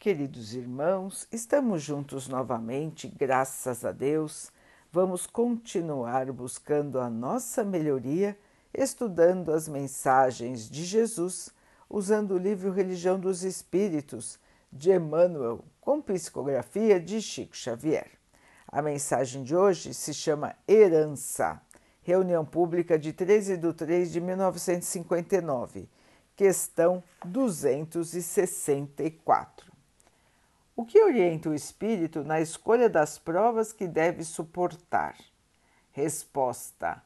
queridos irmãos, estamos juntos novamente, graças a Deus. Vamos continuar buscando a nossa melhoria, estudando as mensagens de Jesus, usando o livro Religião dos Espíritos de Emmanuel, com psicografia de Chico Xavier. A mensagem de hoje se chama Herança, reunião pública de 13 de 3 de 1959, questão 264. O que orienta o espírito na escolha das provas que deve suportar? Resposta: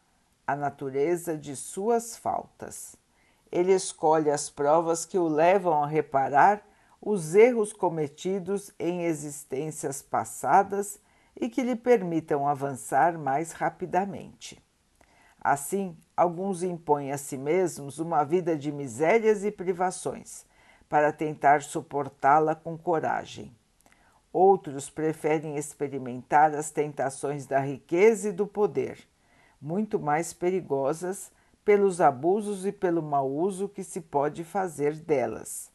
a natureza de suas faltas. Ele escolhe as provas que o levam a reparar os erros cometidos em existências passadas e que lhe permitam avançar mais rapidamente. Assim, alguns impõem a si mesmos uma vida de misérias e privações para tentar suportá-la com coragem. Outros preferem experimentar as tentações da riqueza e do poder, muito mais perigosas pelos abusos e pelo mau uso que se pode fazer delas,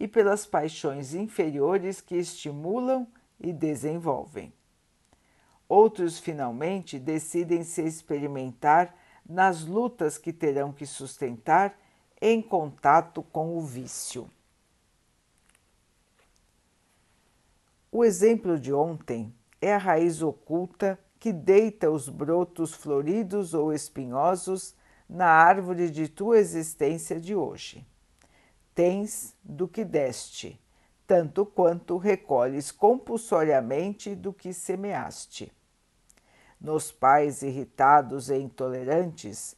e pelas paixões inferiores que estimulam e desenvolvem. Outros, finalmente, decidem se experimentar nas lutas que terão que sustentar em contato com o vício. O exemplo de ontem é a raiz oculta que deita os brotos floridos ou espinhosos na árvore de tua existência de hoje. Tens do que deste, tanto quanto recolhes compulsoriamente do que semeaste. Nos pais irritados e intolerantes,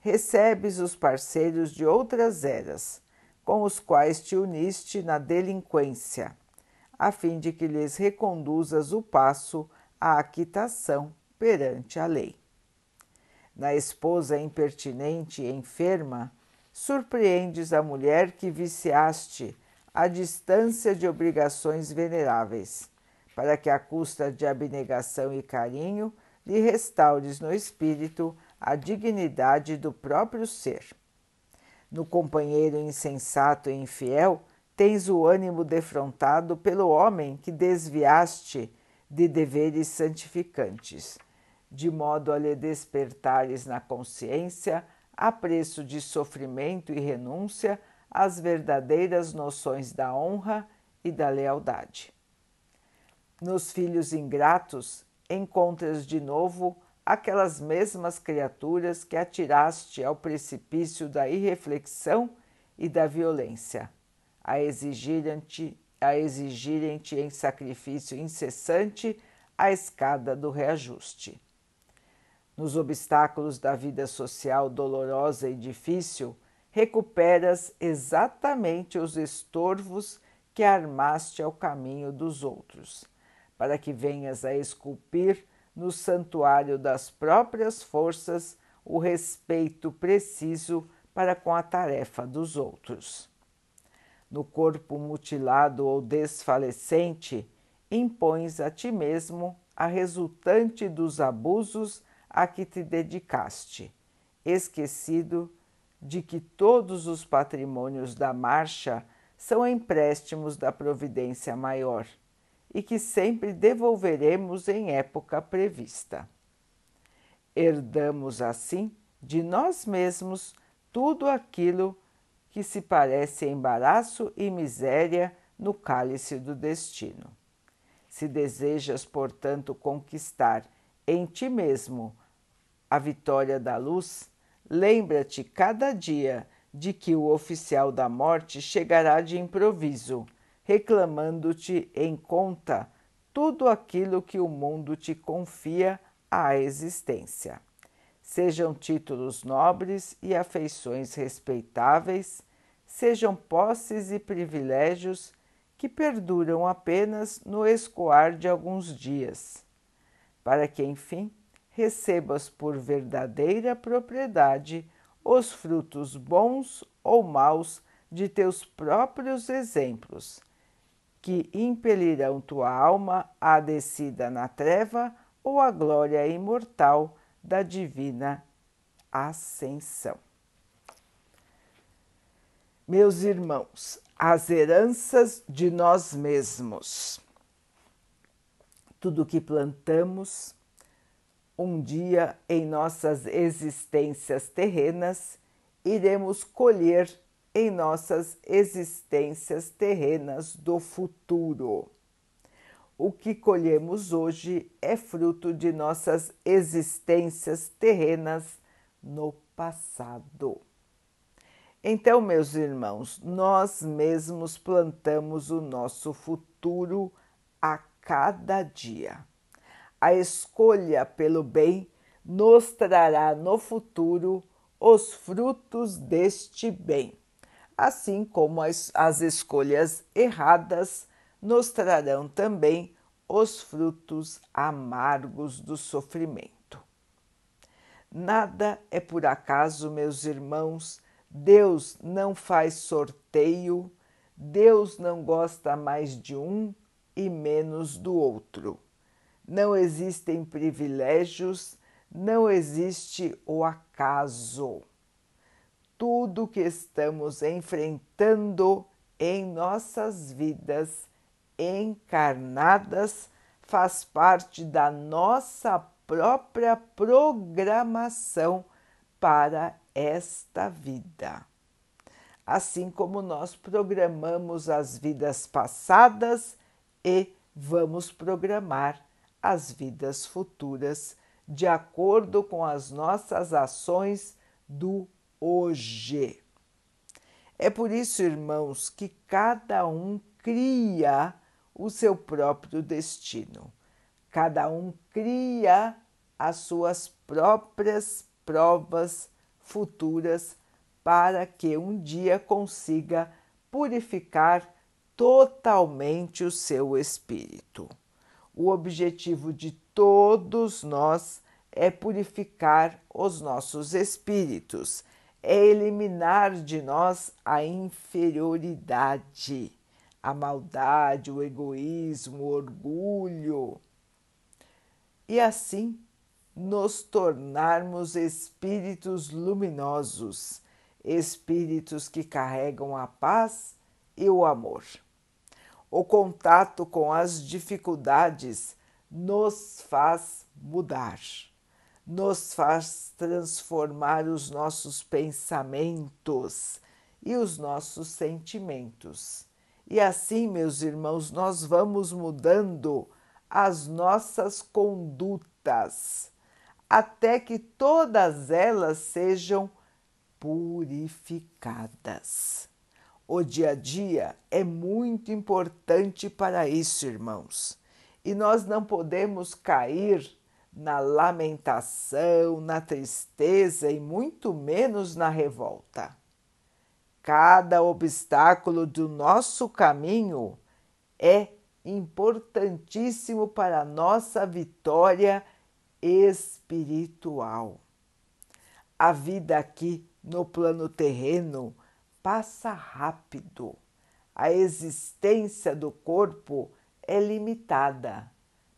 recebes os parceiros de outras eras, com os quais te uniste na delinquência a fim de que lhes reconduzas o passo à aquitação perante a lei. Na esposa impertinente e enferma, surpreendes a mulher que viciaste à distância de obrigações veneráveis, para que, à custa de abnegação e carinho, lhe restaures no espírito a dignidade do próprio ser. No companheiro insensato e infiel, tens o ânimo defrontado pelo homem que desviaste de deveres santificantes, de modo a lhe despertares na consciência, a preço de sofrimento e renúncia, as verdadeiras noções da honra e da lealdade. Nos filhos ingratos, encontras de novo aquelas mesmas criaturas que atiraste ao precipício da irreflexão e da violência a exigirem-te a exigirem em sacrifício incessante a escada do reajuste. Nos obstáculos da vida social dolorosa e difícil, recuperas exatamente os estorvos que armaste ao caminho dos outros, para que venhas a esculpir no santuário das próprias forças o respeito preciso para com a tarefa dos outros no corpo mutilado ou desfalecente, impões a ti mesmo a resultante dos abusos a que te dedicaste, esquecido de que todos os patrimônios da marcha são empréstimos da providência maior e que sempre devolveremos em época prevista. Herdamos assim de nós mesmos tudo aquilo que se parece embaraço e miséria no cálice do destino. Se desejas, portanto, conquistar em ti mesmo a vitória da luz, lembra-te cada dia de que o oficial da morte chegará de improviso, reclamando-te em conta tudo aquilo que o mundo te confia à existência. Sejam títulos nobres e afeições respeitáveis, sejam posses e privilégios que perduram apenas no escoar de alguns dias, para que, enfim, recebas por verdadeira propriedade os frutos bons ou maus de teus próprios exemplos, que impelirão tua alma à descida na treva ou à glória imortal da divina ascensão. Meus irmãos, as heranças de nós mesmos. Tudo que plantamos, um dia em nossas existências terrenas, iremos colher em nossas existências terrenas do futuro. O que colhemos hoje é fruto de nossas existências terrenas no passado. Então, meus irmãos, nós mesmos plantamos o nosso futuro a cada dia. A escolha pelo bem nos trará no futuro os frutos deste bem, assim como as, as escolhas erradas nos trarão também os frutos amargos do sofrimento. Nada é por acaso, meus irmãos, Deus não faz sorteio, Deus não gosta mais de um e menos do outro. Não existem privilégios, não existe o acaso. Tudo que estamos enfrentando em nossas vidas encarnadas faz parte da nossa própria programação para esta vida. Assim como nós programamos as vidas passadas e vamos programar as vidas futuras de acordo com as nossas ações do hoje. É por isso, irmãos, que cada um cria o seu próprio destino. Cada um cria as suas próprias provas futuras para que um dia consiga purificar totalmente o seu espírito. O objetivo de todos nós é purificar os nossos espíritos, é eliminar de nós a inferioridade a maldade, o egoísmo, o orgulho, e assim nos tornarmos espíritos luminosos, espíritos que carregam a paz e o amor. O contato com as dificuldades nos faz mudar, nos faz transformar os nossos pensamentos e os nossos sentimentos e assim, meus irmãos, nós vamos mudando as nossas condutas até que todas elas sejam purificadas. O dia a dia é muito importante para isso, irmãos, e nós não podemos cair na lamentação, na tristeza e muito menos na revolta. Cada obstáculo do nosso caminho é importantíssimo para a nossa vitória espiritual. A vida aqui no plano terreno passa rápido. A existência do corpo é limitada.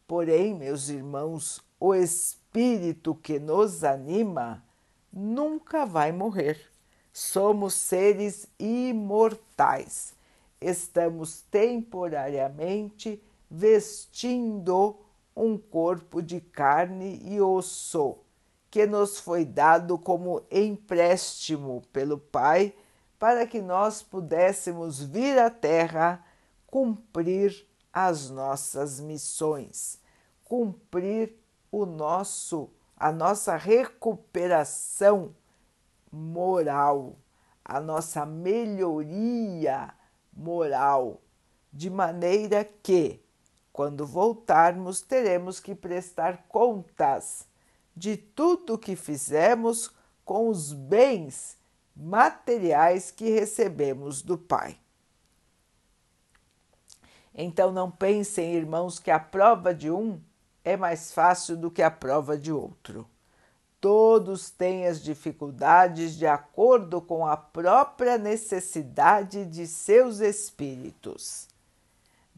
Porém, meus irmãos, o espírito que nos anima nunca vai morrer. Somos seres imortais. Estamos temporariamente vestindo um corpo de carne e osso que nos foi dado como empréstimo pelo Pai para que nós pudéssemos vir à Terra cumprir as nossas missões, cumprir o nosso a nossa recuperação moral, a nossa melhoria moral, de maneira que, quando voltarmos, teremos que prestar contas de tudo que fizemos com os bens materiais que recebemos do Pai. Então não pensem, irmãos, que a prova de um é mais fácil do que a prova de outro. Todos têm as dificuldades de acordo com a própria necessidade de seus espíritos.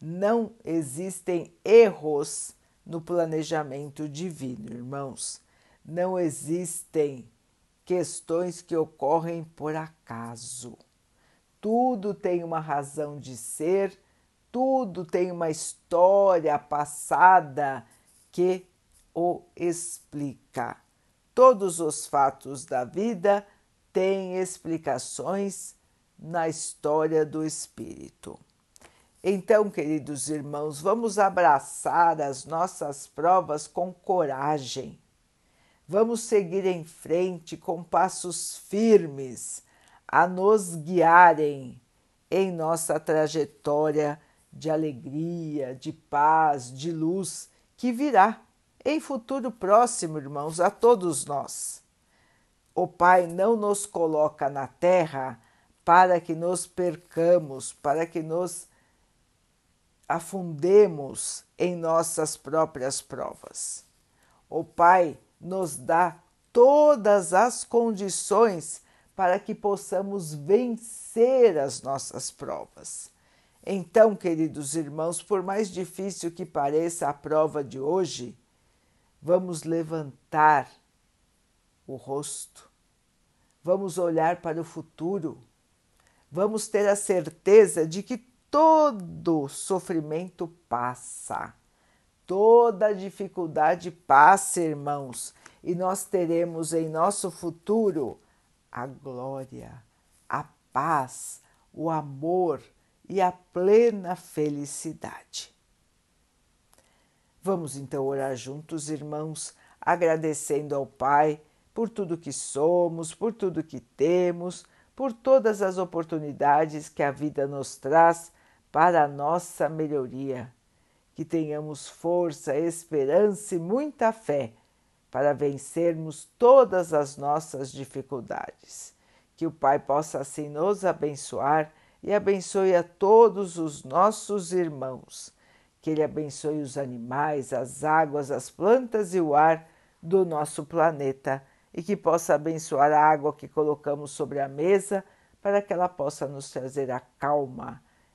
Não existem erros no planejamento divino, irmãos. Não existem questões que ocorrem por acaso. tudo tem uma razão de ser, tudo tem uma história passada que o explica. Todos os fatos da vida têm explicações na história do espírito. Então, queridos irmãos, vamos abraçar as nossas provas com coragem. Vamos seguir em frente com passos firmes a nos guiarem em nossa trajetória de alegria, de paz, de luz que virá em futuro próximo, irmãos, a todos nós. O Pai não nos coloca na terra para que nos percamos, para que nos afundemos em nossas próprias provas. O Pai nos dá todas as condições para que possamos vencer as nossas provas. Então, queridos irmãos, por mais difícil que pareça a prova de hoje, vamos levantar o rosto, vamos olhar para o futuro, vamos ter a certeza de que todo sofrimento passa, toda dificuldade passa, irmãos, e nós teremos em nosso futuro a glória, a paz, o amor e a plena felicidade. Vamos então orar juntos, irmãos, agradecendo ao Pai por tudo que somos, por tudo que temos, por todas as oportunidades que a vida nos traz para a nossa melhoria. Que tenhamos força, esperança e muita fé para vencermos todas as nossas dificuldades. Que o Pai possa assim nos abençoar e abençoe a todos os nossos irmãos. Que Ele abençoe os animais, as águas, as plantas e o ar do nosso planeta e que possa abençoar a água que colocamos sobre a mesa para que ela possa nos trazer a calma